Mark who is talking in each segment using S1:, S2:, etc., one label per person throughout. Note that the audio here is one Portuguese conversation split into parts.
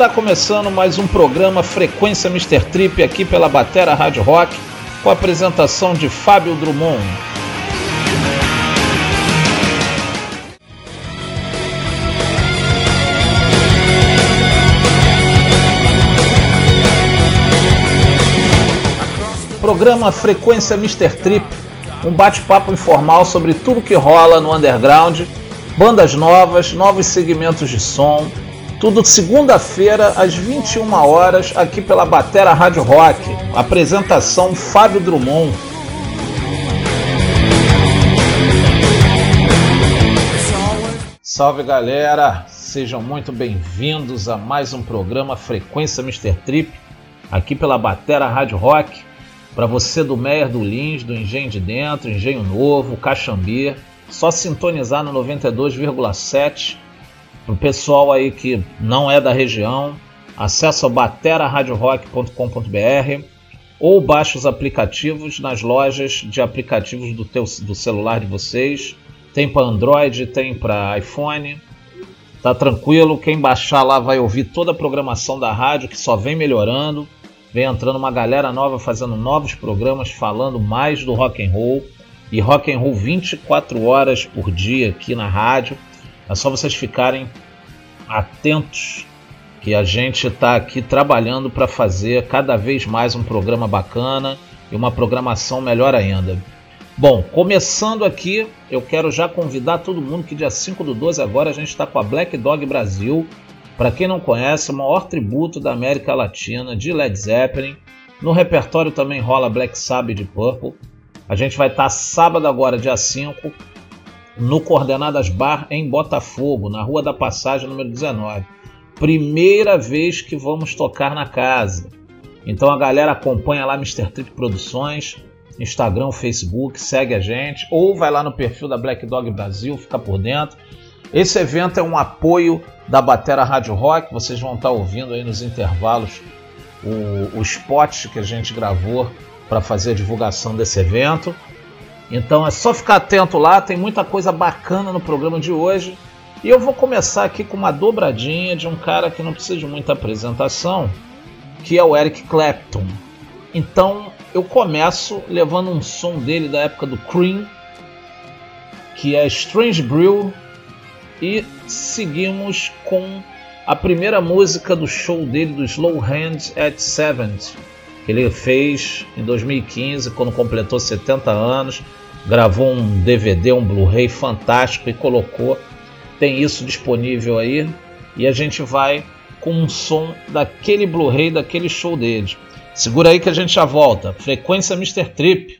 S1: Está começando mais um programa Frequência Mr. Trip aqui pela Batera Rádio Rock, com a apresentação de Fábio Drummond. Programa Frequência Mr. Trip, um bate-papo informal sobre tudo que rola no underground, bandas novas, novos segmentos de som, tudo segunda-feira, às 21 horas, aqui pela Batera Rádio Rock. Apresentação Fábio Drummond. Salve galera, sejam muito bem-vindos a mais um programa Frequência Mr. Trip, aqui pela Batera Rádio Rock. Para você do Meyer do Lins, do Engenho de Dentro, Engenho Novo, Caxambi, só sintonizar no 92,7 para o pessoal aí que não é da região, acessa bateraradiorock.com.br ou baixe os aplicativos nas lojas de aplicativos do, teu, do celular de vocês. Tem para Android, tem para iPhone. Tá tranquilo, quem baixar lá vai ouvir toda a programação da rádio que só vem melhorando. Vem entrando uma galera nova fazendo novos programas falando mais do rock and roll e rock and roll 24 horas por dia aqui na rádio. É só vocês ficarem atentos que a gente está aqui trabalhando para fazer cada vez mais um programa bacana e uma programação melhor ainda. Bom, começando aqui, eu quero já convidar todo mundo que dia 5 do 12 agora a gente está com a Black Dog Brasil. Para quem não conhece, o maior tributo da América Latina de Led Zeppelin. No repertório também rola Black Sabbath de Purple. A gente vai estar tá sábado agora, dia 5, no Coordenadas Bar em Botafogo, na Rua da Passagem número 19. Primeira vez que vamos tocar na casa. Então a galera acompanha lá Mr. Trip Produções, Instagram, Facebook, segue a gente, ou vai lá no perfil da Black Dog Brasil, fica por dentro. Esse evento é um apoio da Batera Rádio Rock, vocês vão estar ouvindo aí nos intervalos o, o spot que a gente gravou para fazer a divulgação desse evento. Então é só ficar atento lá, tem muita coisa bacana no programa de hoje. E eu vou começar aqui com uma dobradinha de um cara que não precisa de muita apresentação, que é o Eric Clapton. Então eu começo levando um som dele da época do Cream, que é Strange Brew, e seguimos com a primeira música do show dele do Slow Hands at 70, que ele fez em 2015, quando completou 70 anos gravou um DVD, um Blu-ray fantástico e colocou. Tem isso disponível aí e a gente vai com um som daquele Blu-ray, daquele show dele. Segura aí que a gente já volta. Frequência Mr. Trip.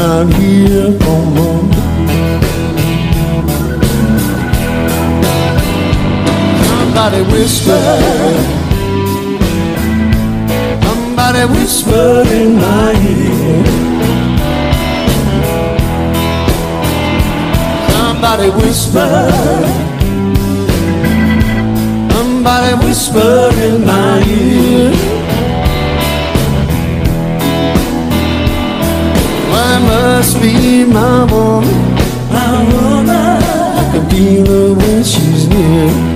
S2: Coming round here for more. Somebody whisper. Somebody whispered in my ear. Somebody whispered. Somebody whispered in my ear. Must be my woman. My woman. I can feel her when she's near.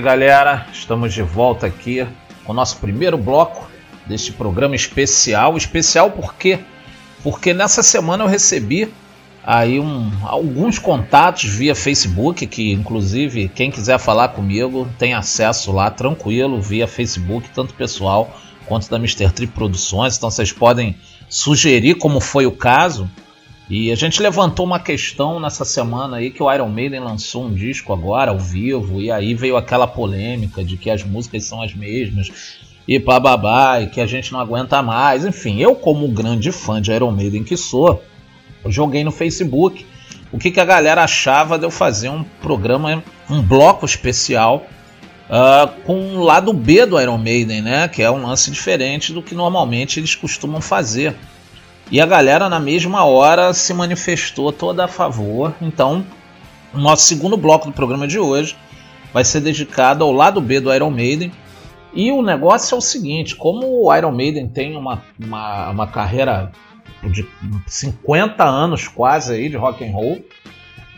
S1: Galera. Estamos de volta aqui com o nosso primeiro bloco deste programa especial. Especial por quê? Porque nessa semana eu recebi aí um, alguns contatos via Facebook, que inclusive quem quiser falar comigo tem acesso lá tranquilo via Facebook, tanto pessoal quanto da Mr. Trip Produções. Então vocês podem sugerir como foi o caso e a gente levantou uma questão nessa semana aí que o Iron Maiden lançou um disco agora ao vivo e aí veio aquela polêmica de que as músicas são as mesmas e bababá e que a gente não aguenta mais. Enfim, eu como grande fã de Iron Maiden que sou, joguei no Facebook o que, que a galera achava de eu fazer um programa, um bloco especial uh, com o lado B do Iron Maiden, né? Que é um lance diferente do que normalmente eles costumam fazer. E a galera na mesma hora se manifestou toda a favor. Então, o nosso segundo bloco do programa de hoje vai ser dedicado ao lado B do Iron Maiden. E o negócio é o seguinte: como o Iron Maiden tem uma, uma, uma carreira de 50 anos quase aí de rock and roll,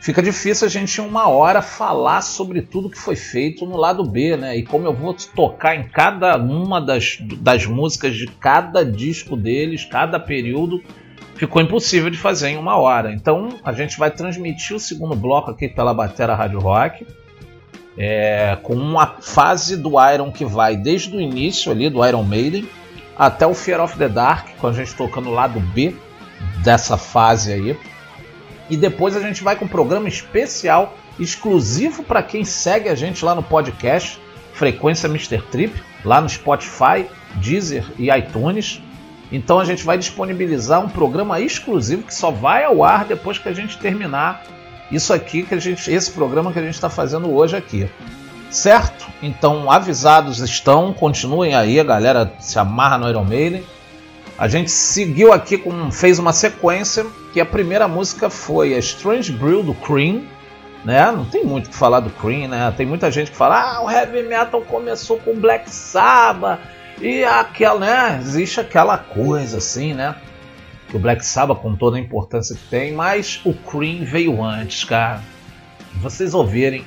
S1: fica difícil a gente em uma hora falar sobre tudo que foi feito no lado B, né? E como eu vou tocar em cada uma das, das músicas de cada disco deles, cada período, ficou impossível de fazer em uma hora. Então a gente vai transmitir o segundo bloco aqui pela Batera Rádio Rock. É, com uma fase do Iron que vai desde o início ali do Iron Maiden até o Fear of the Dark, com a gente tocando o lado B dessa fase aí. E depois a gente vai com um programa especial, exclusivo para quem segue a gente lá no podcast, Frequência Mr. Trip, lá no Spotify, Deezer e iTunes. Então a gente vai disponibilizar um programa exclusivo que só vai ao ar depois que a gente terminar isso aqui que a gente, esse programa que a gente está fazendo hoje aqui. Certo? Então avisados estão, continuem aí, a galera se amarra no Iron Maiden. A gente seguiu aqui com fez uma sequência que a primeira música foi a Strange Brew do Cream, né? Não tem muito o que falar do Cream, né? Tem muita gente que fala: "Ah, o heavy metal começou com Black Sabbath" e aquela, né? Existe aquela coisa assim, né? Que o Black Sabbath com toda a importância que tem, mas o Cream veio antes, cara. Vocês ouvirem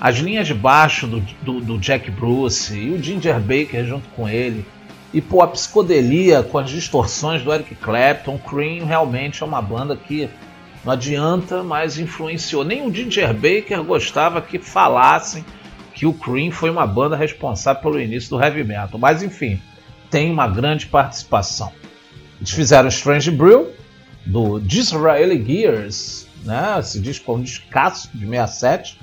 S1: as linhas de baixo do, do, do Jack Bruce e o Ginger Baker junto com ele e pô, a psicodelia com as distorções do Eric Clapton, Cream realmente é uma banda que não adianta, mas influenciou. Nem o Ginger Baker gostava que falassem que o Cream foi uma banda responsável pelo início do heavy metal. Mas enfim, tem uma grande participação. Eles fizeram Strange Brew, do Disraeli Gears, né? esse disco é um descasso de 67.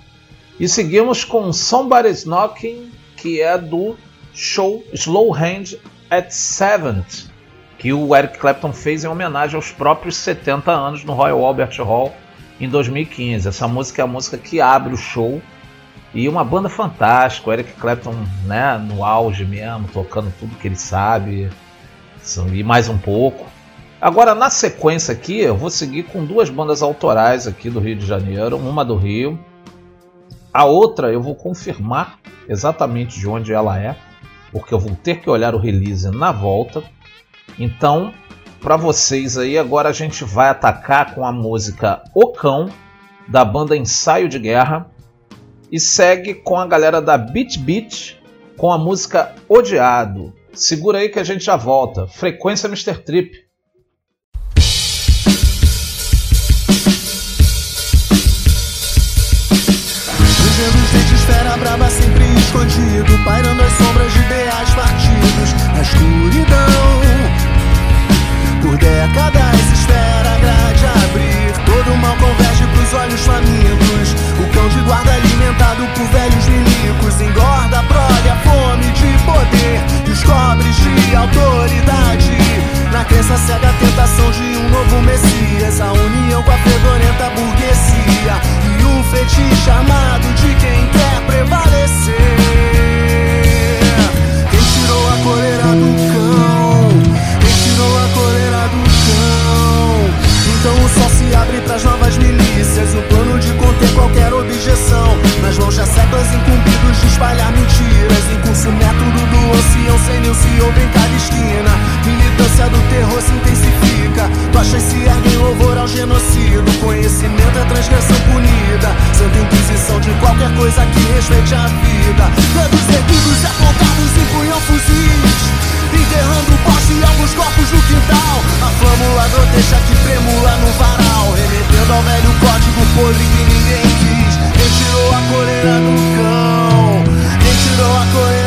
S1: E seguimos com Somebody's Knocking, que é do show Slow Hand at Seventh, que o Eric Clapton fez em homenagem aos próprios 70 anos no Royal Albert Hall em 2015. Essa música é a música que abre o show e uma banda fantástica, o Eric Clapton né, no auge mesmo, tocando tudo que ele sabe e mais um pouco. Agora na sequência aqui eu vou seguir com duas bandas autorais aqui do Rio de Janeiro, uma do Rio, a outra eu vou confirmar exatamente de onde ela é porque eu vou ter que olhar o release na volta. Então, para vocês aí, agora a gente vai atacar com a música O Cão, da banda Ensaio de Guerra, e segue com a galera da Beat Beat com a música Odiado. Segura aí que a gente já volta. Frequência Mr. Trip.
S3: Esfera braba sempre escondido Pairando as sombras de ideais partidos Na escuridão. Por décadas espera a grade abrir. Todo mal converge pros olhos famintos. O cão de guarda alimentado por velhos milicos Engorda a prole, a fome de poder. E os cobres de autoridade. Na crença cega a tentação de um novo messias. A união com a fedorenta burguesia um fetiche amado de quem quer prevalecer.
S4: Quem tirou a coleira do cão? Quem tirou a coleira do cão? Então o sol se abre pras novas milícias. O plano de conter qualquer objeção. Nas mãos de séculos incumbidos de espalhar mentiras. Em curso método do
S3: oceano sem nem se ouve em cada esquina. Militância do terror se intensifica fica. Tua se ergue em louvor ao genocídio. Conhecimento é transgressão punida. Santa inquisição de qualquer coisa que
S5: respeite a vida. Dedos erguidos, apontados empunham fuzis. Enterrando o poste e alguns corpos no quintal. A flâmula o deixa que tremula no varal. Remetendo ao velho código podre que ninguém quis. Retirou a coleira do cão. Retirou a
S1: coleira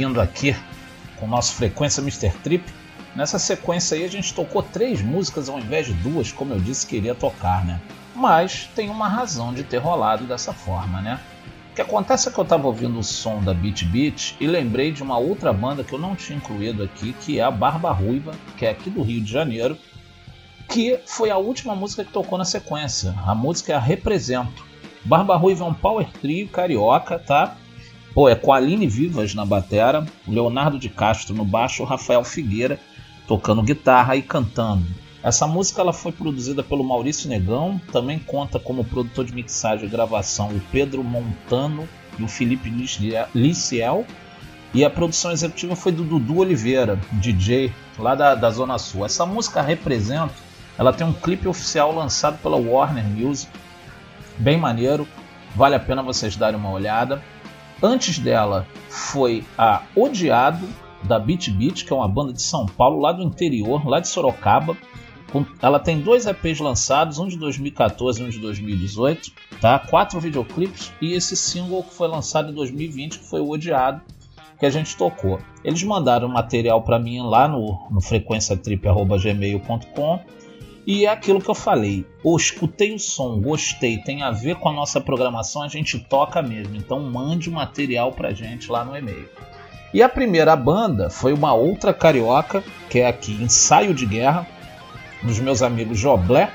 S1: seguindo aqui com o nosso Frequência Mr. Trip. Nessa sequência aí a gente tocou três músicas ao invés de duas, como eu disse que iria tocar, né? Mas tem uma razão de ter rolado dessa forma, né? O que acontece é que eu estava ouvindo o som da Beat Beat e lembrei de uma outra banda que eu não tinha incluído aqui, que é a Barba Ruiva, que é aqui do Rio de Janeiro, que foi a última música que tocou na sequência. A música é a Represento. Barba Ruiva é um power trio carioca, tá? Pô, é com a Aline Vivas na batera, Leonardo de Castro no baixo, Rafael Figueira tocando guitarra e cantando. Essa música ela foi produzida pelo Maurício Negão, também conta como produtor de mixagem e gravação o Pedro Montano e o Felipe Liciel. E a produção executiva foi do Dudu Oliveira, DJ lá da, da Zona Sul. Essa música representa, ela tem um clipe oficial lançado pela Warner Music, bem maneiro, vale a pena vocês darem uma olhada. Antes dela foi a Odiado, da Beat Beat, que é uma banda de São Paulo, lá do interior, lá de Sorocaba. Ela tem dois EPs lançados, um de 2014 e um de 2018, tá? quatro videoclipes e esse single que foi lançado em 2020, que foi o Odiado, que a gente tocou. Eles mandaram material para mim lá no, no frequenciatrip.gmail.com e é aquilo que eu falei. Eu escutei o som, gostei, tem a ver com a nossa programação, a gente toca mesmo. Então mande o material pra gente lá no e-mail. E a primeira banda foi uma outra carioca, que é aqui Ensaio de Guerra, dos meus amigos Joblé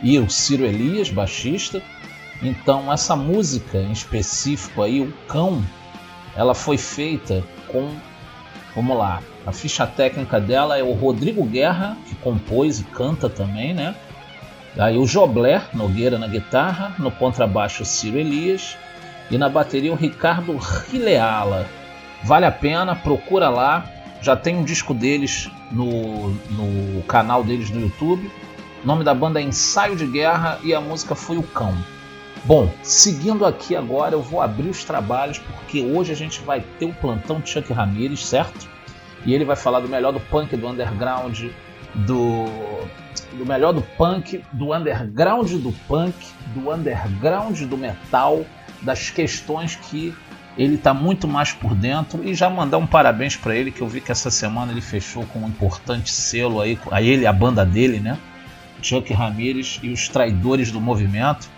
S1: e o Ciro Elias, baixista. Então essa música em específico aí, o Cão, ela foi feita com, vamos lá, a ficha técnica dela é o Rodrigo Guerra, que compôs e canta também, né? Aí o Joblé Nogueira na guitarra, no contrabaixo Ciro Elias e na bateria o Ricardo Rileala. Vale a pena, procura lá. Já tem um disco deles no, no canal deles no YouTube. O nome da banda é Ensaio de Guerra e a música foi O Cão. Bom, seguindo aqui agora, eu vou abrir os trabalhos porque hoje a gente vai ter o plantão Chuck Ramirez, certo? E ele vai falar do melhor do punk do underground, do, do melhor do punk, do underground do punk, do underground do metal, das questões que ele está muito mais por dentro. E já mandar um parabéns para ele que eu vi que essa semana ele fechou com um importante selo aí a ele a banda dele né? Chuck Ramirez e os traidores do movimento.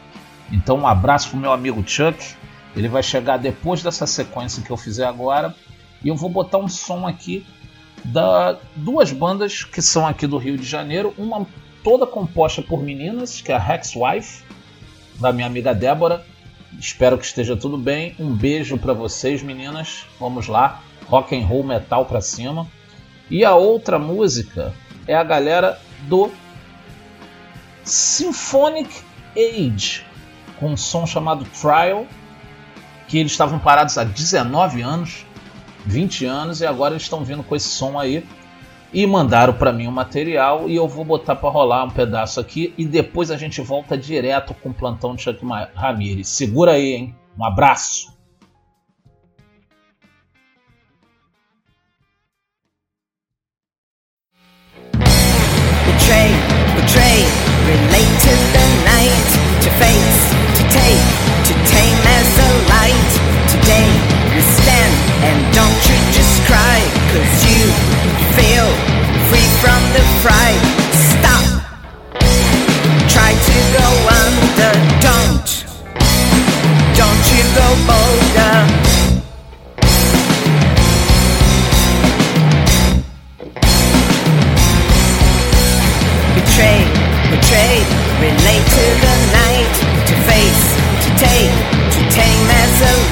S1: Então um abraço pro meu amigo Chuck. Ele vai chegar depois dessa sequência que eu fizer agora. E eu vou botar um som aqui da duas bandas que são aqui do Rio de Janeiro uma toda composta por meninas que é a Rex Wife da minha amiga Débora Espero que esteja tudo bem. Um beijo para vocês, meninas. Vamos lá, rock and roll metal para cima. E a outra música é a galera do Symphonic Age, com um som chamado Trial, que eles estavam parados há 19 anos, 20 anos, e agora eles estão vindo com esse som aí. E mandaram para mim o material e eu vou botar para rolar um pedaço aqui e depois a gente volta direto com o plantão de Chuck Ramirez. Segura aí, hein? Um abraço.
S6: Betray, betray, the night, stand and don't you just cry, cause you feel free from the fright. Stop, try to go under, don't, don't you go bolder. Betray, betray, relate to the night, to face, to take, to tame as a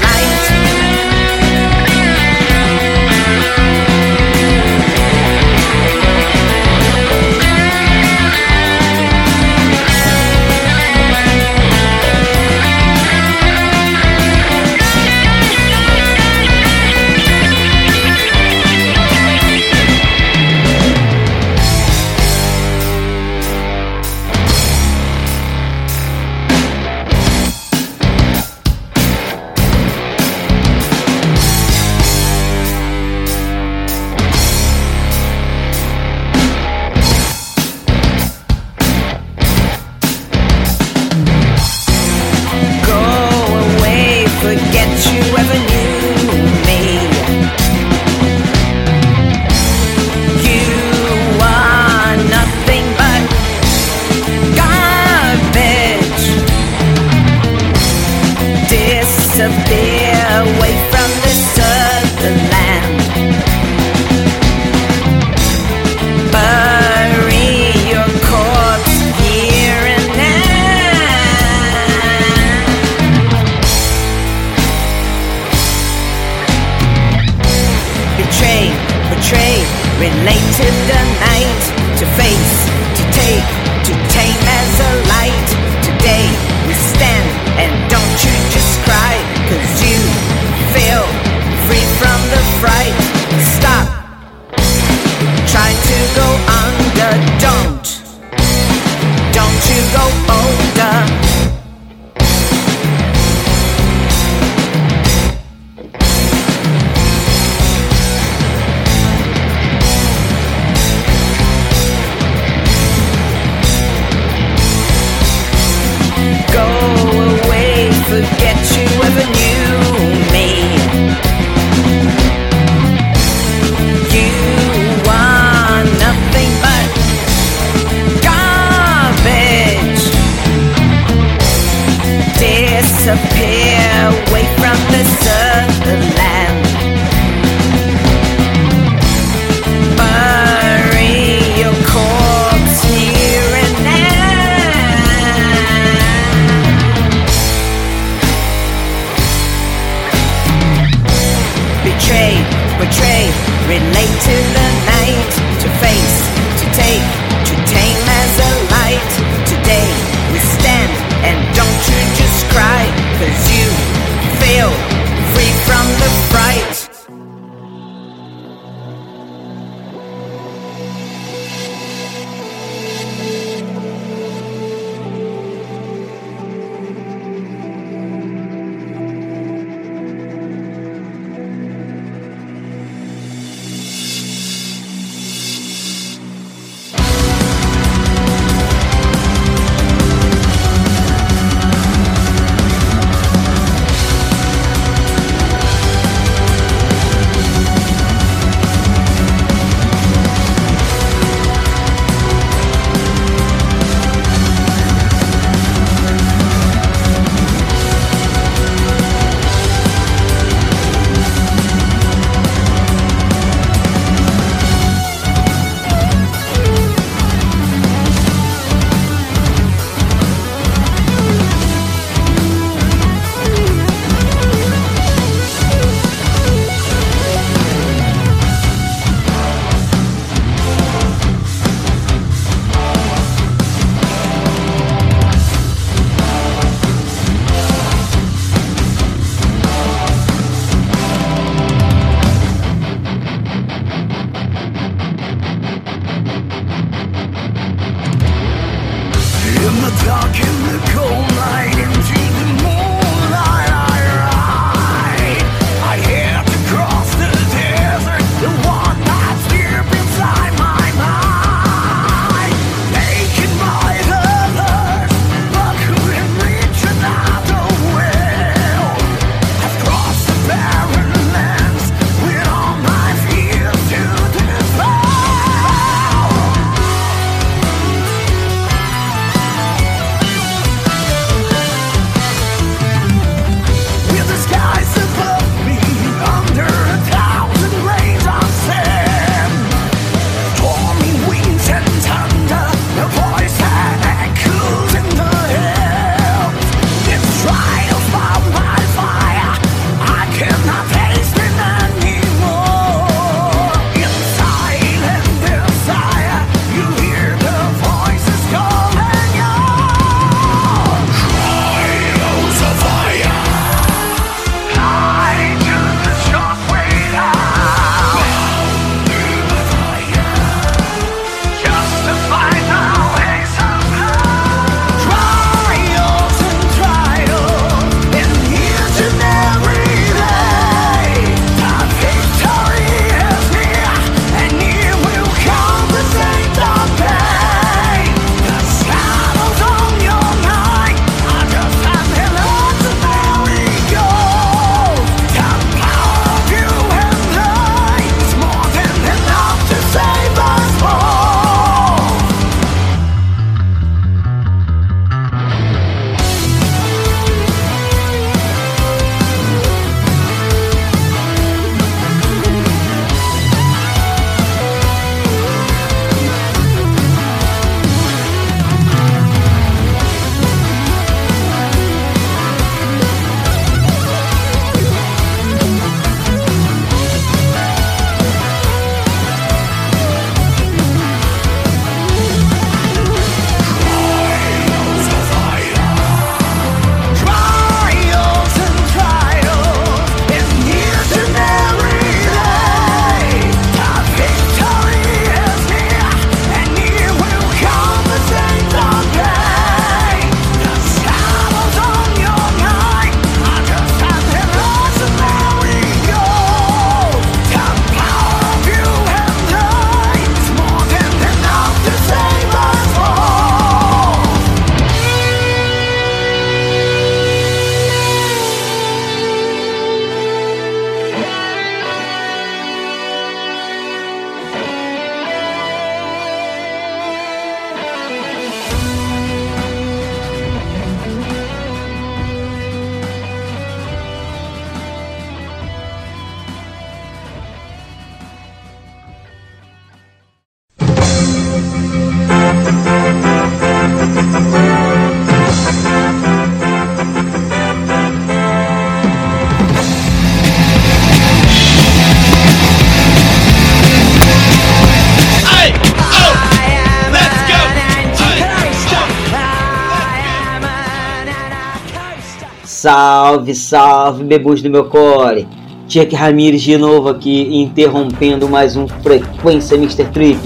S7: Salve, salve, bebus do meu core. Tchek Ramires de novo aqui, interrompendo mais um Frequência Mr. Trip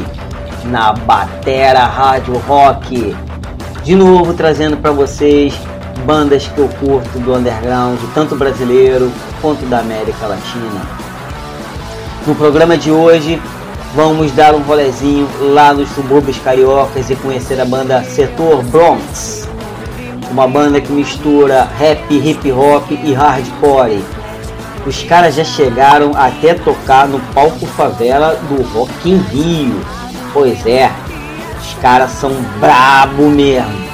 S7: na Batera Rádio Rock. De novo trazendo para vocês bandas que eu curto do underground, tanto brasileiro quanto da América Latina. No programa de hoje, vamos dar um rolezinho lá nos subúrbios cariocas e conhecer a banda Setor Bronx, uma banda que mistura rap, hip hop e hardcore. Os caras já chegaram até tocar no palco favela do Rock in Rio. Pois é, os caras são brabo mesmo.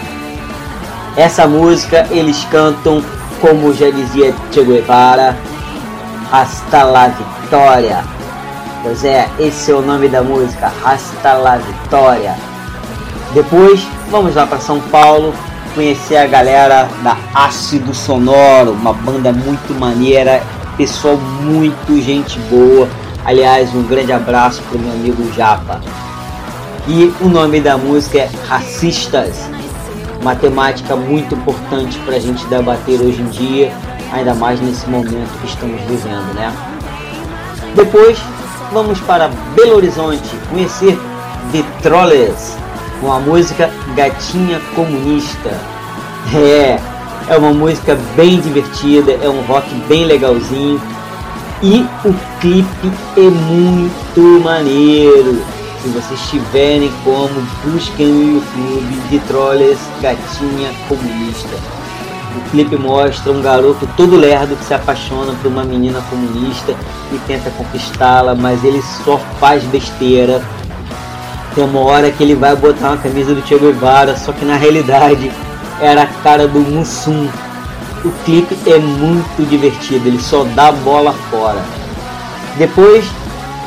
S7: Essa música eles cantam, como já dizia Che Guevara, Hasta la Vitória. Pois é, esse é o nome da música, Hasta la Vitória. Depois, vamos lá para São Paulo conhecer a galera da Ácido Sonoro, uma banda muito maneira, pessoal muito gente boa. Aliás, um grande abraço para o meu amigo Japa. E o nome da música é Racistas uma temática muito importante para a gente debater hoje em dia, ainda mais nesse momento que estamos vivendo, né? Depois vamos para Belo Horizonte conhecer Vitroles com a música Gatinha Comunista. É, é uma música bem divertida, é um rock bem legalzinho e o clipe é muito maneiro se vocês tiverem como, busquem no YouTube Vitroles Gatinha Comunista. O clipe mostra um garoto todo lerdo que se apaixona por uma menina comunista e tenta conquistá-la, mas ele só faz besteira. Tem uma hora que ele vai botar uma camisa do Che Guevara, só que na realidade era a cara do Mussum. O clipe é muito divertido, ele só dá bola fora. Depois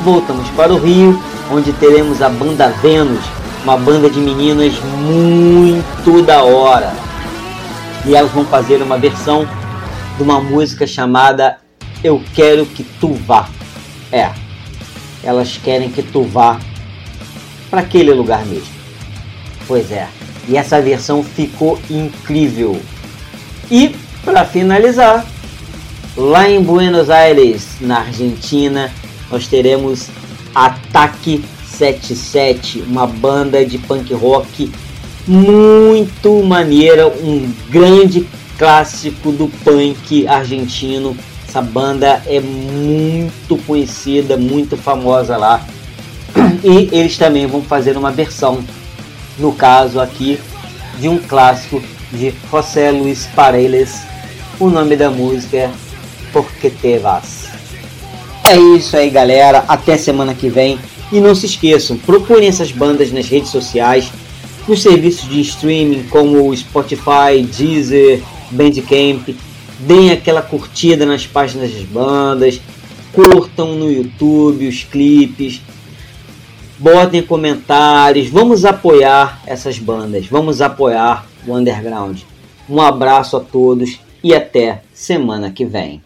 S7: voltamos para o Rio onde teremos a banda Vênus, uma banda de meninas muito da hora. E elas vão fazer uma versão de uma música chamada Eu Quero Que Tu Vá. É, elas querem que tu vá para aquele lugar mesmo. Pois é, e essa versão ficou incrível. E para finalizar, lá em Buenos Aires, na Argentina, nós teremos Ataque 77, uma banda de punk rock muito maneira, um grande clássico do punk argentino. Essa banda é muito conhecida, muito famosa lá. E eles também vão fazer uma versão, no caso aqui, de um clássico de José Luis Paredes. O nome da música é Porque Te Vas. É isso aí, galera. Até semana que vem. E não se esqueçam, procurem essas bandas nas redes sociais, nos serviços de streaming como Spotify, Deezer, Bandcamp. Deem aquela curtida nas páginas das bandas, curtam no YouTube os clipes, botem comentários. Vamos apoiar essas bandas, vamos apoiar o underground. Um abraço a todos e até semana que vem.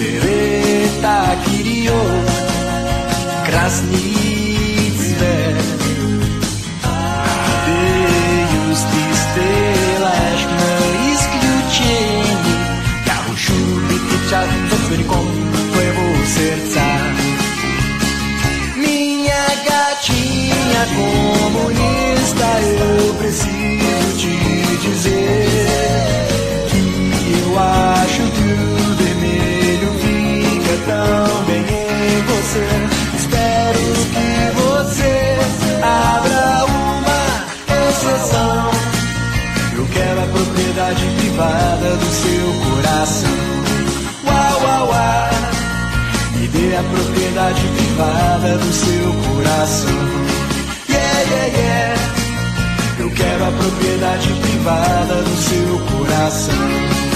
S3: Dereta kirio krasnicve Deus de estelas no isključeni Kao šuliti čas zotvornikom tvojego serca Minha gatinha comunista Eu preciso te dizer. tão bem em você. Espero que você abra uma exceção. Eu quero a propriedade privada do seu coração. Uau, uau, uau. Me dê a propriedade privada do seu coração. Yeah, yeah, yeah. Eu quero a propriedade privada do seu coração.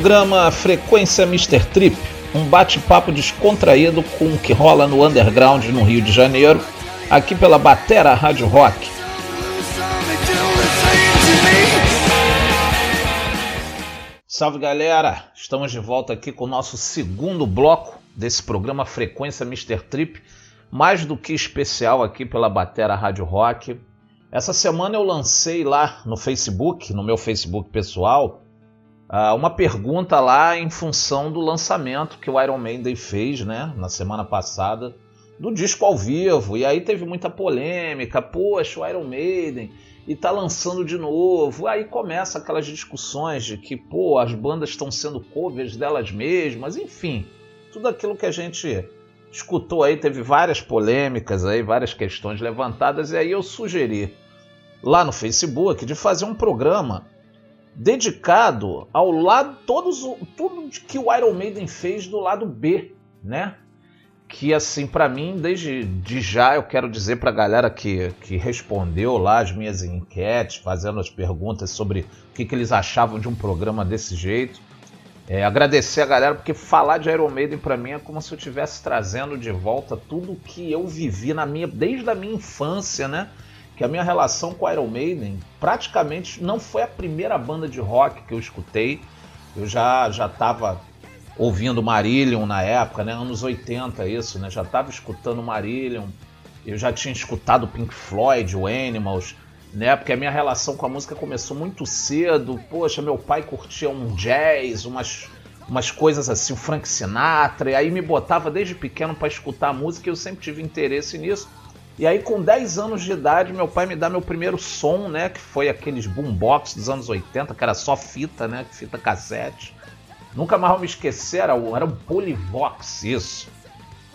S1: Programa Frequência Mr. Trip, um bate-papo descontraído com o que rola no underground no Rio de Janeiro, aqui pela Batera Rádio Rock. Salve galera, estamos de volta aqui com o nosso segundo bloco desse programa Frequência Mr. Trip, mais do que especial aqui pela Batera Rádio Rock. Essa semana eu lancei lá no Facebook, no meu Facebook pessoal, ah, uma pergunta lá em função do lançamento que o Iron Maiden fez, né, na semana passada, do disco ao vivo. E aí teve muita polêmica, poxa, o Iron Maiden e tá lançando de novo. Aí começa aquelas discussões de que, pô, as bandas estão sendo covers delas mesmas, enfim, tudo aquilo que a gente escutou aí, teve várias polêmicas aí, várias questões levantadas, e aí eu sugeri lá no Facebook de fazer um programa dedicado ao lado todos tudo que o Iron Maiden fez do lado B, né? que assim para mim desde de já eu quero dizer para a galera que, que respondeu lá as minhas enquetes fazendo as perguntas sobre o que, que eles achavam de um programa desse jeito é, agradecer a galera porque falar de Iron Maiden para mim é como se eu estivesse trazendo de volta tudo que eu vivi na minha desde a minha infância né que a minha relação com Iron Maiden praticamente não foi a primeira banda de rock que eu escutei eu já já estava ouvindo Marillion na época, né? Anos 80 isso, né? Já estava escutando Marillion. Eu já tinha escutado Pink Floyd, o Animals, né? Porque a minha relação com a música começou muito cedo. Poxa, meu pai curtia um jazz, umas umas coisas assim, o Frank Sinatra, e aí me botava desde pequeno para escutar música e eu sempre tive interesse nisso. E aí, com 10 anos de idade, meu pai me dá meu primeiro som, né? Que foi aqueles boombox dos anos 80, que era só fita, né? Fita cassete. Nunca mais vou me esquecer, era, era um Polyvox, isso.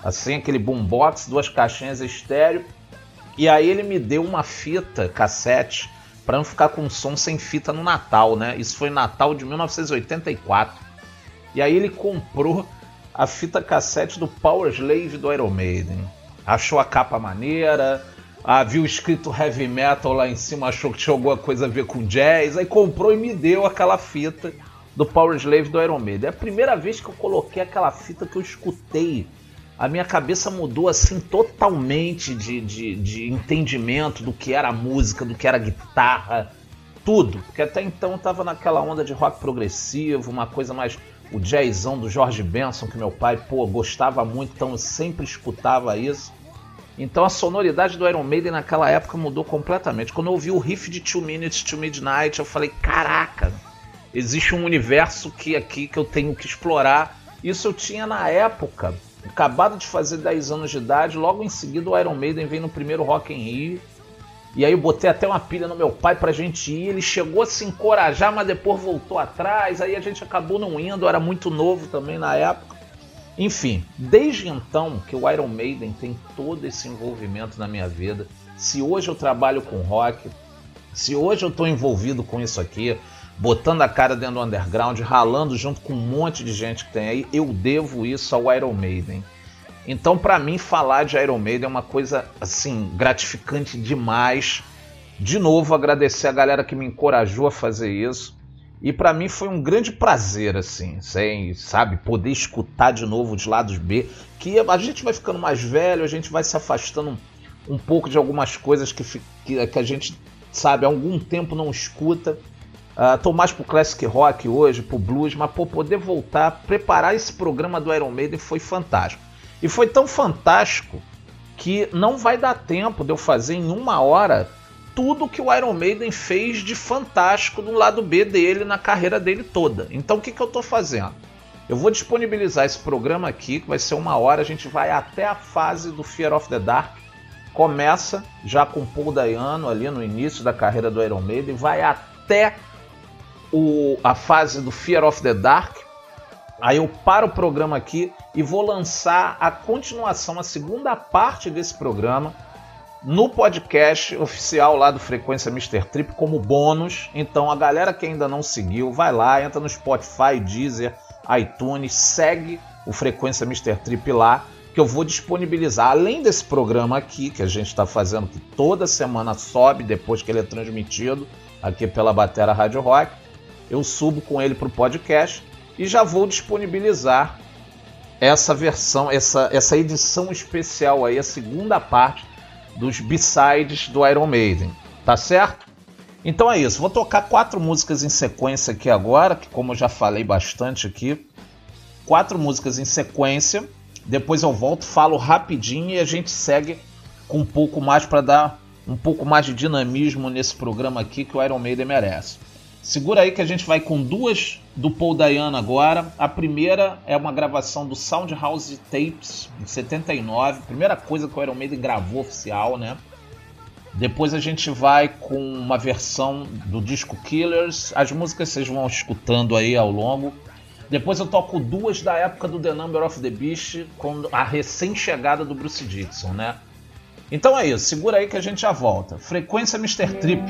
S1: Assim, aquele boombox, duas caixinhas estéreo. E aí ele me deu uma fita cassete para não ficar com som sem fita no Natal, né? Isso foi Natal de 1984. E aí ele comprou a fita cassete do Power Slave do Iron Maiden. Achou a capa maneira, ah, viu escrito heavy metal lá em cima, achou que tinha alguma coisa a ver com jazz, aí comprou e me deu aquela fita do Power Slave do Iron Maiden. É a primeira vez que eu coloquei aquela fita que eu escutei. A minha cabeça mudou assim totalmente de, de, de entendimento do que era música, do que era guitarra, tudo. Porque até então eu tava naquela onda de rock progressivo, uma coisa mais. O jazzão do George Benson, que meu pai, pô, gostava muito, então eu sempre escutava isso. Então a sonoridade do Iron Maiden naquela época mudou completamente. Quando eu ouvi o riff de Two Minutes to Midnight, eu falei, caraca, existe um universo que aqui que eu tenho que explorar. Isso eu tinha na época, acabado de fazer 10 anos de idade, logo em seguida o Iron Maiden veio no primeiro Rock in Rio. E aí eu botei até uma pilha no meu pai pra gente ir, ele chegou a se encorajar, mas depois voltou atrás, aí a gente acabou não indo, era muito novo também na época. Enfim, desde então que o Iron Maiden tem todo esse envolvimento na minha vida. Se hoje eu trabalho com rock, se hoje eu estou envolvido com isso aqui, botando a cara dentro do underground, ralando junto com um monte de gente que tem aí, eu devo isso ao Iron Maiden. Então, para mim, falar de Iron Maiden é uma coisa assim gratificante demais. De novo, agradecer a galera que me encorajou a fazer isso. E para mim foi um grande prazer, assim, sem, sabe, poder escutar de novo os lados B. Que a gente vai ficando mais velho, a gente vai se afastando um, um pouco de algumas coisas que, que, que a gente, sabe, há algum tempo não escuta. Uh, tô mais pro classic rock hoje, pro blues, mas pô, poder voltar, preparar esse programa do Iron Maiden foi fantástico. E foi tão fantástico que não vai dar tempo de eu fazer em uma hora tudo que o Iron Maiden fez de fantástico no lado B dele, na carreira dele toda. Então o que, que eu tô fazendo? Eu vou disponibilizar esse programa aqui, que vai ser uma hora, a gente vai até a fase do Fear of the Dark. Começa já com Paul Dayano ali no início da carreira do Iron Maiden, vai até o, a fase do Fear of the Dark. Aí eu paro o programa aqui e vou lançar a continuação, a segunda parte desse programa no podcast oficial lá do Frequência Mr. Trip como bônus. Então a galera que ainda não seguiu, vai lá, entra no Spotify, Deezer, iTunes, segue o Frequência Mr. Trip lá, que eu vou disponibilizar. Além desse programa aqui que a gente está fazendo, que toda semana sobe depois que ele é transmitido aqui pela Batera Rádio Rock eu subo com ele para o podcast e já vou disponibilizar essa versão, essa, essa edição especial aí, a segunda parte dos B-sides do Iron Maiden, tá certo? Então é isso, vou tocar quatro músicas em sequência aqui agora, que como eu já falei bastante aqui, quatro músicas em sequência. Depois eu volto, falo rapidinho e a gente segue com um pouco mais para dar um pouco mais de dinamismo nesse programa aqui que o Iron Maiden merece. Segura aí que a gente vai com duas do Paul Dayano agora. A primeira é uma gravação do Soundhouse Tapes, em 79. Primeira coisa que o Iron Maiden gravou oficial, né? Depois a gente vai com uma versão do disco Killers. As músicas vocês vão escutando aí ao longo. Depois eu toco duas da época do The Number of the Beast, com a recém-chegada do Bruce Dixon, né? Então é isso, segura aí que a gente já volta. Frequência Mr. Trip.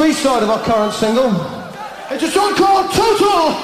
S3: B-side of
S8: our current single. It's a song called Total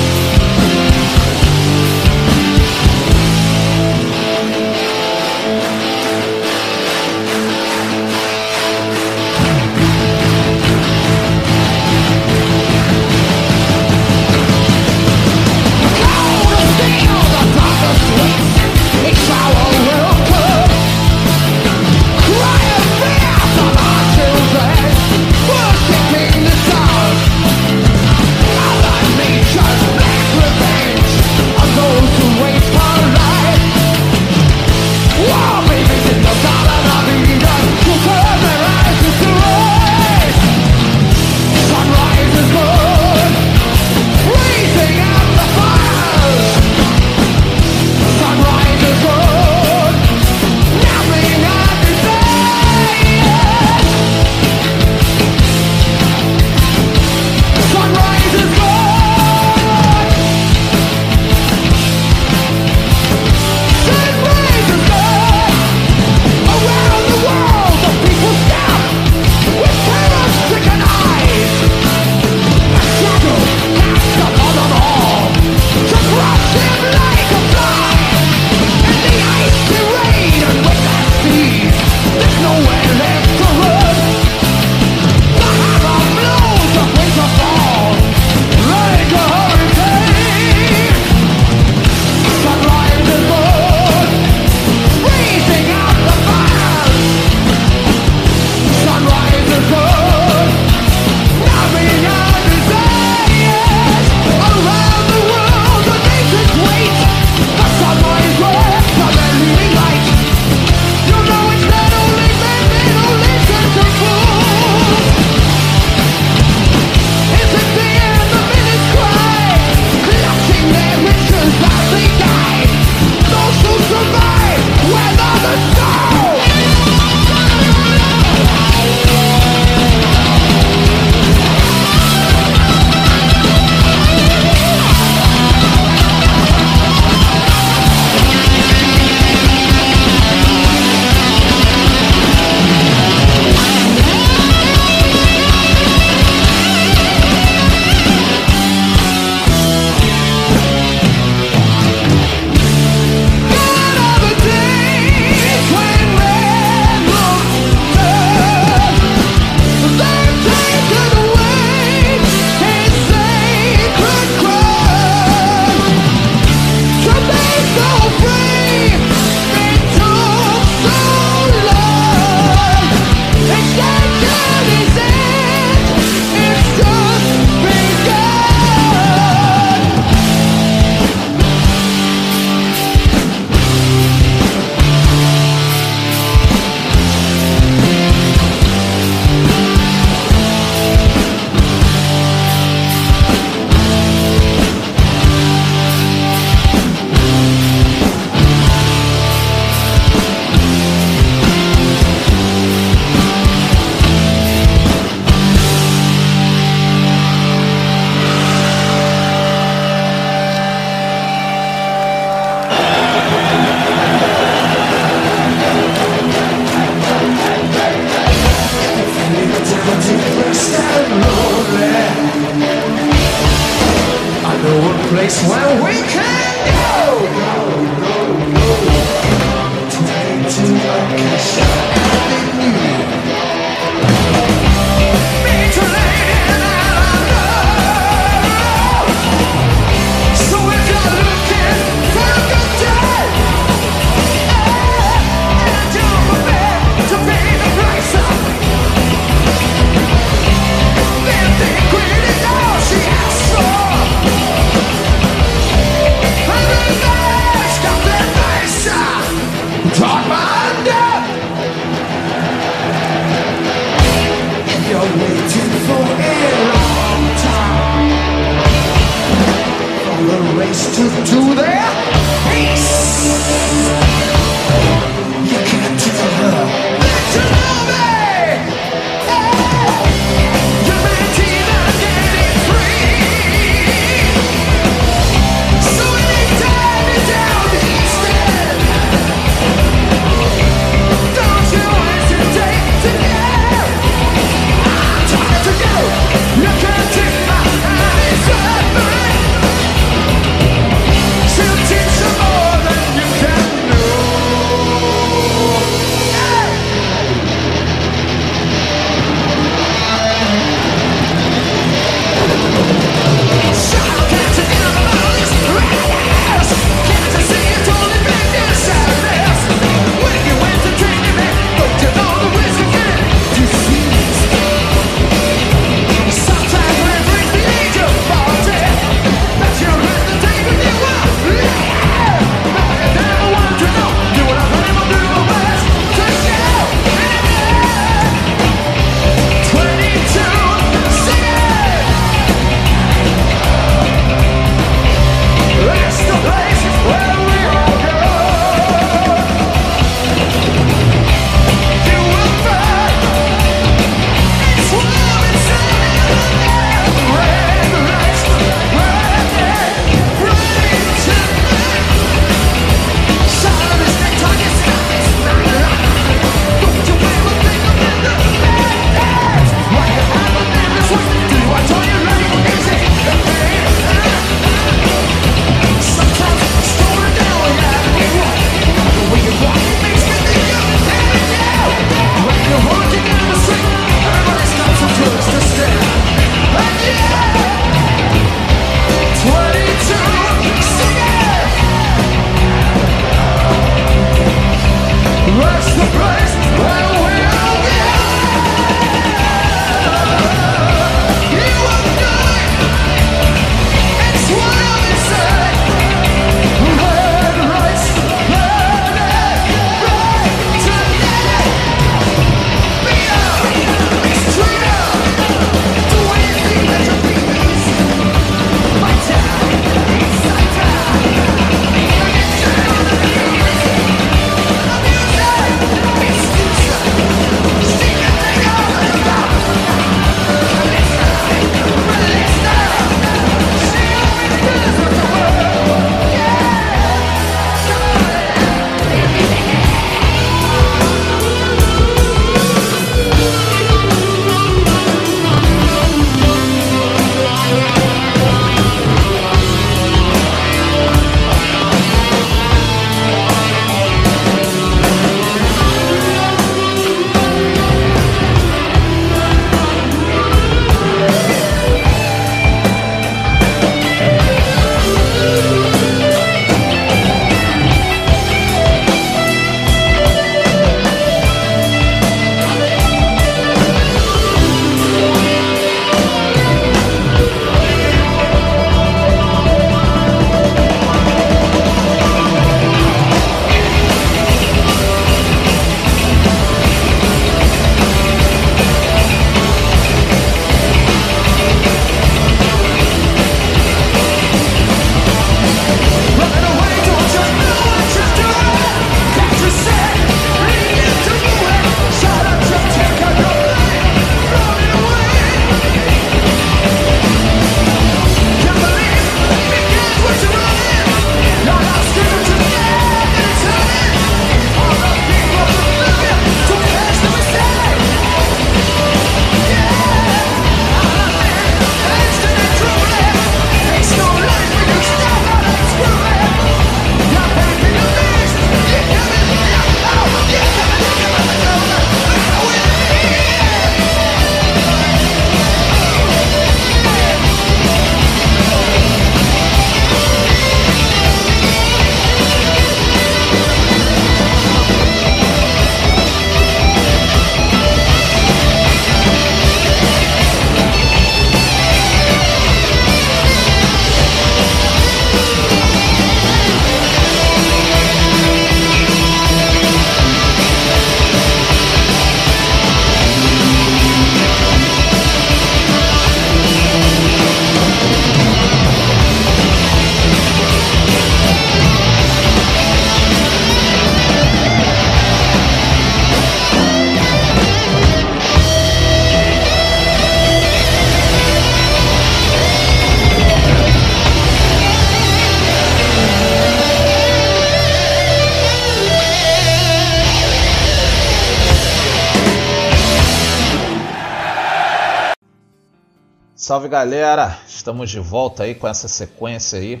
S1: Salve galera, estamos de volta aí com essa sequência aí,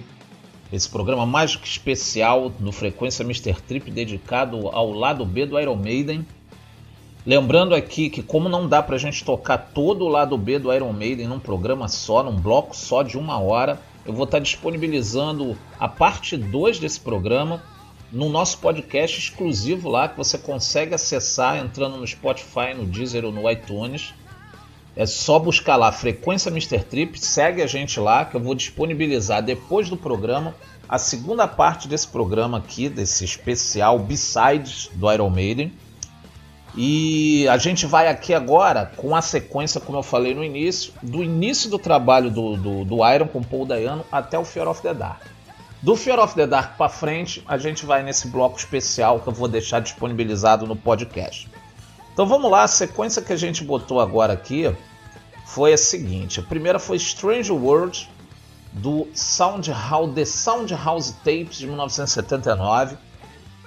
S1: esse programa mais que especial no Frequência Mr. Trip dedicado ao lado B do Iron Maiden. Lembrando aqui que como não dá pra gente tocar todo o lado B do Iron Maiden num programa só, num bloco só de uma hora, eu vou estar disponibilizando a parte 2 desse programa no nosso podcast exclusivo lá que você consegue acessar entrando no Spotify, no Deezer ou no iTunes. É só buscar lá Frequência Mr. Trip, segue a gente lá que eu vou disponibilizar depois do programa a segunda parte desse programa aqui, desse especial B-Sides do Iron Maiden. E a gente vai aqui agora com a sequência, como eu falei no início, do início do trabalho do, do, do Iron com Paul Dayano até o Fear of the Dark. Do Fear of the Dark para frente, a gente vai nesse bloco especial que eu vou deixar disponibilizado no podcast. Então vamos lá, a sequência que a gente botou agora aqui foi a seguinte: a primeira foi Strange World do Sound House, The Sound House Tapes de 1979.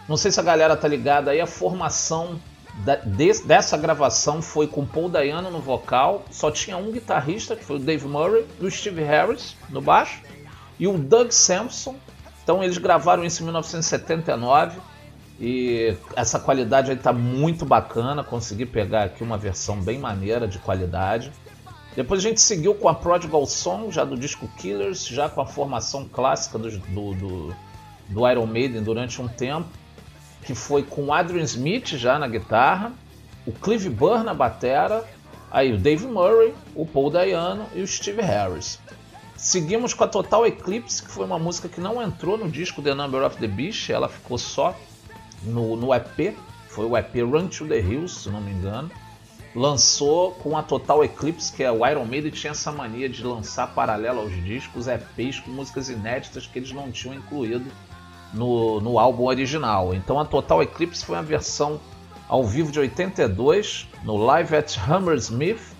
S1: Não sei se a galera tá ligada aí, a formação da, de, dessa gravação foi com Paul Dayano no vocal, só tinha um guitarrista, que foi o Dave Murray, e o Steve Harris no baixo, e o Doug Sampson. Então eles gravaram isso em 1979 e essa qualidade aí tá muito bacana, consegui pegar aqui uma versão bem maneira de qualidade. Depois a gente seguiu com a Prodigal Song, já do disco Killers, já com a formação clássica do, do, do, do Iron Maiden durante um tempo, que foi com Adrian Smith já na guitarra, o Clive Burr na batera, aí o Dave Murray, o Paul Dayano e o Steve Harris. Seguimos com a Total Eclipse, que foi uma música que não entrou no disco The Number of the Beast, ela ficou só no, no EP, foi o EP Run to the Hills, se não me engano. Lançou com a Total Eclipse, que é o Iron Maiden tinha essa mania de lançar paralelo aos discos EPs com músicas inéditas que eles não tinham incluído no, no álbum original. Então a Total Eclipse foi uma versão ao vivo de 82 no Live at Hammersmith.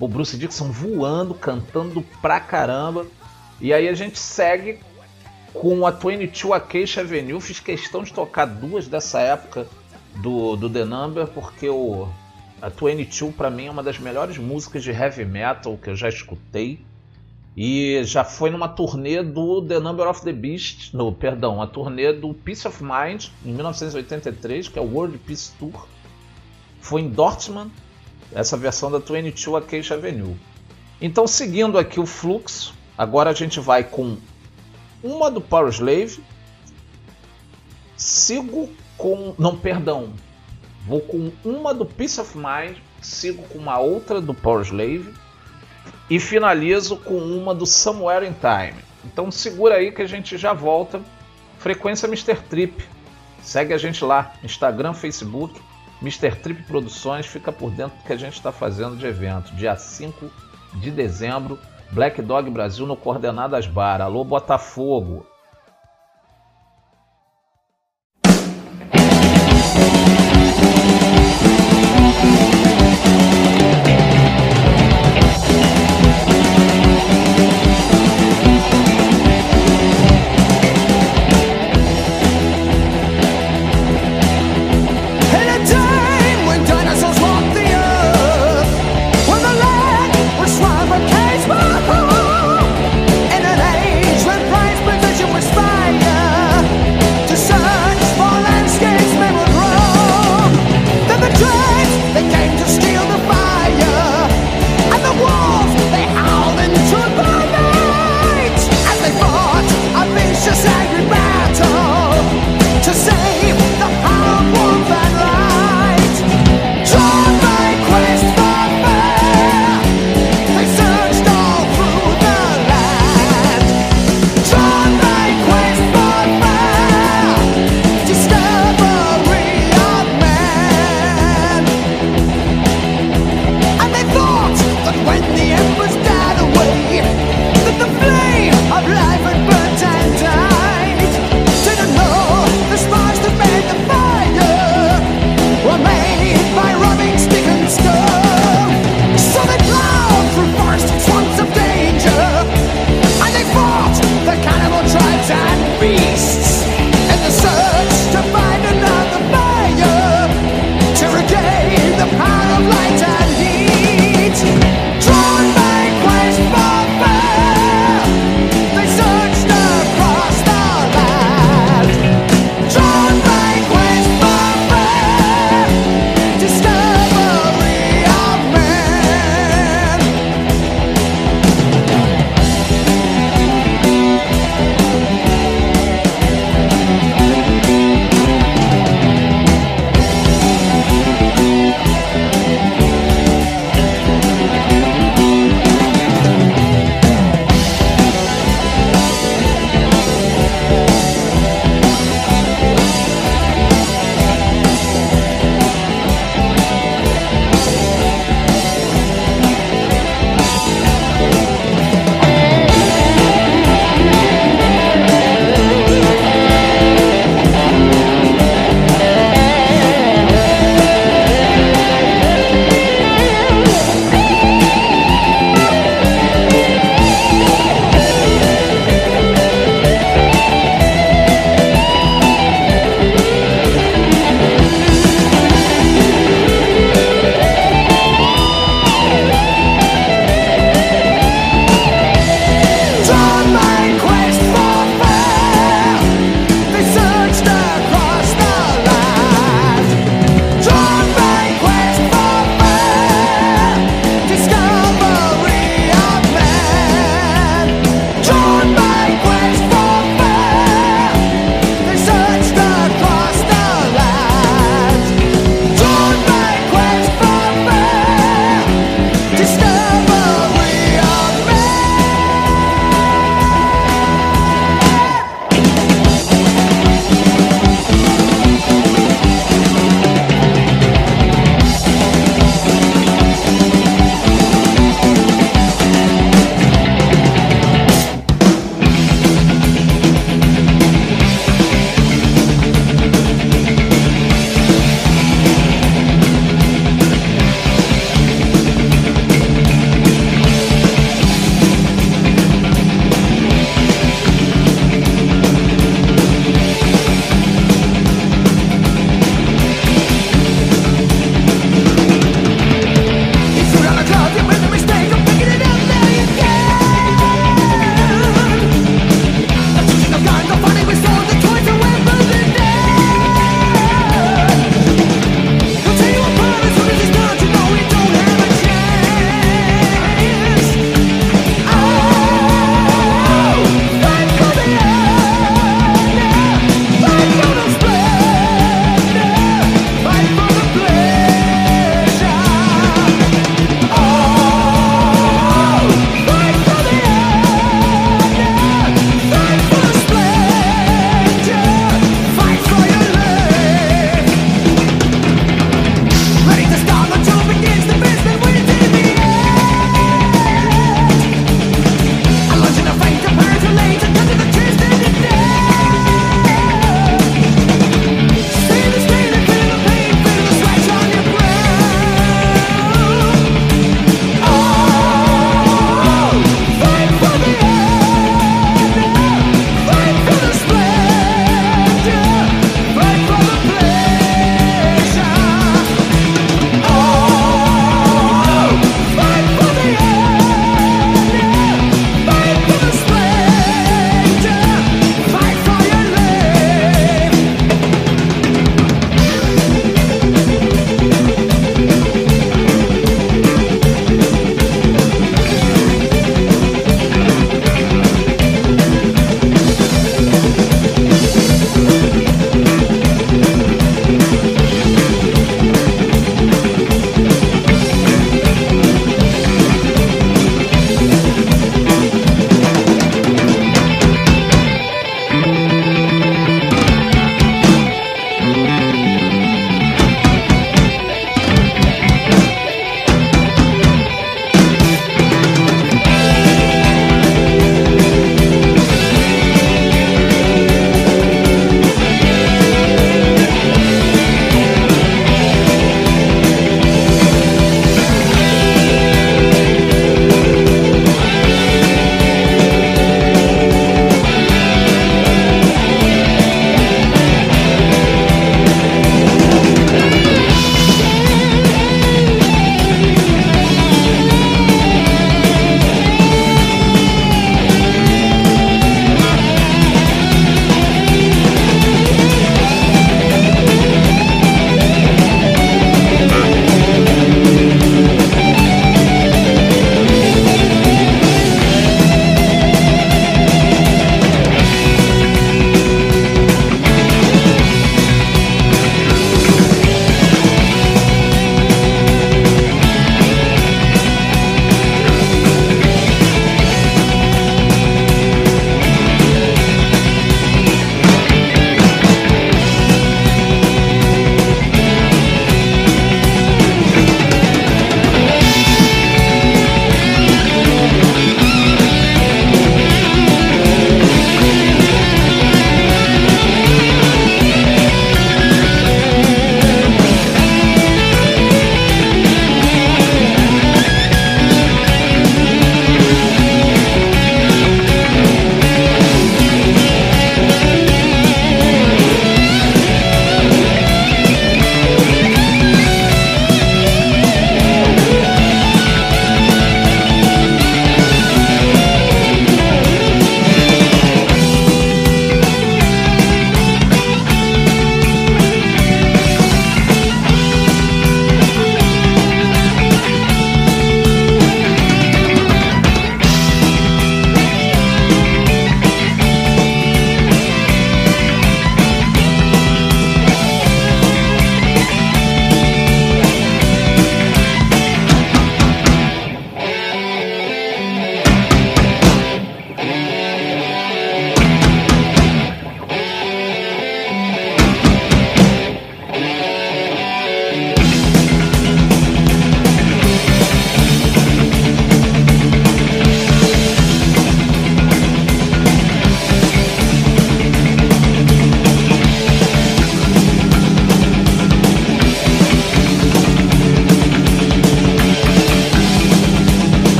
S1: O Bruce Dixon voando, cantando pra caramba. E aí a gente segue com a 22 Acacia Avenue. Fiz questão de tocar duas dessa época do, do The Number, porque o, a 22 para mim é uma das melhores músicas de heavy metal que eu já escutei. E já foi numa turnê do The Number of the Beast, no, perdão, a turnê do Peace of Mind em 1983, que é o World Peace Tour. Foi em Dortmund, essa versão da 22 Acacia Avenue. Então, seguindo aqui o fluxo, agora a gente vai com uma do Power Slave, sigo com. Não, perdão. Vou com uma do Peace of Mind, sigo com uma outra do Power Slave e finalizo com uma do Somewhere in Time. Então segura aí que a gente já volta. Frequência Mr. Trip. Segue a gente lá, Instagram, Facebook, Mr. Trip Produções, fica por dentro do que a gente está fazendo de evento. Dia 5 de dezembro, Black Dog Brasil no Coordenadas Bar. Alô, Botafogo.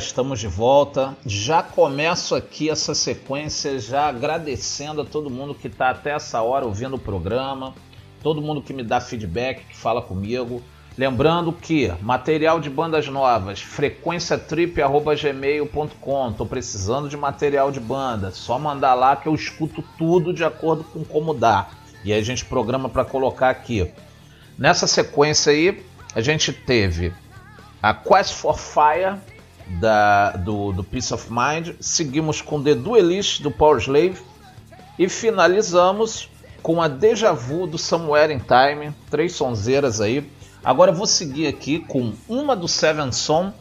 S1: Estamos de volta. Já começo aqui essa sequência já agradecendo a todo mundo que está até essa hora ouvindo o programa, todo mundo que me dá feedback, que fala comigo. Lembrando que material de bandas novas, frequenciatrip@gmail.com. Tô precisando de material de banda, só mandar lá que eu escuto tudo de acordo com como dá. E aí a gente programa para colocar aqui. Nessa sequência aí, a gente teve a Quest for Fire da, do, do Peace of Mind, seguimos com The Duelist do Power Slave e finalizamos com a Deja Vu do Somewhere in Time, três sonzeiras aí. Agora eu vou seguir aqui com uma do Seven Son,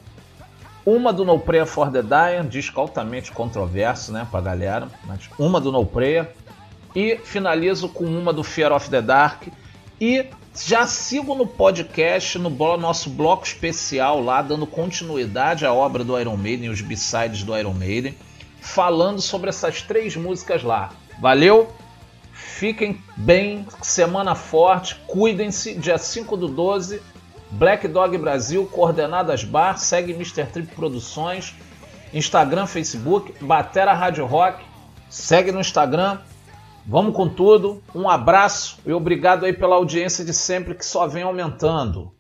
S1: uma do No Prayer for the Dying, disco altamente controverso, né, pra galera, mas uma do No Prayer, e finalizo com uma do Fear of the Dark. E já sigo no podcast, no nosso bloco especial lá, dando continuidade à obra do Iron Maiden e os B-sides do Iron Maiden, falando sobre essas três músicas lá. Valeu? Fiquem bem, semana forte, cuidem-se, dia 5 do 12, Black Dog Brasil, Coordenadas Bar, segue Mr. Trip Produções, Instagram, Facebook, Batera Rádio Rock, segue no Instagram, Vamos com tudo. Um abraço e obrigado aí pela audiência de sempre que só vem aumentando.